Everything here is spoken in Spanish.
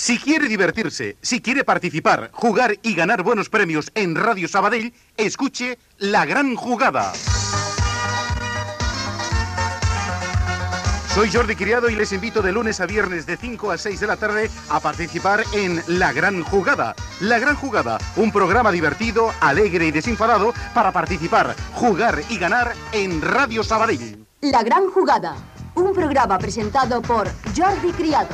Si quiere divertirse, si quiere participar, jugar y ganar buenos premios en Radio Sabadell, escuche La Gran Jugada. Soy Jordi Criado y les invito de lunes a viernes de 5 a 6 de la tarde a participar en La Gran Jugada. La Gran Jugada, un programa divertido, alegre y desinfadado para participar, jugar y ganar en Radio Sabadell. La Gran Jugada, un programa presentado por Jordi Criado.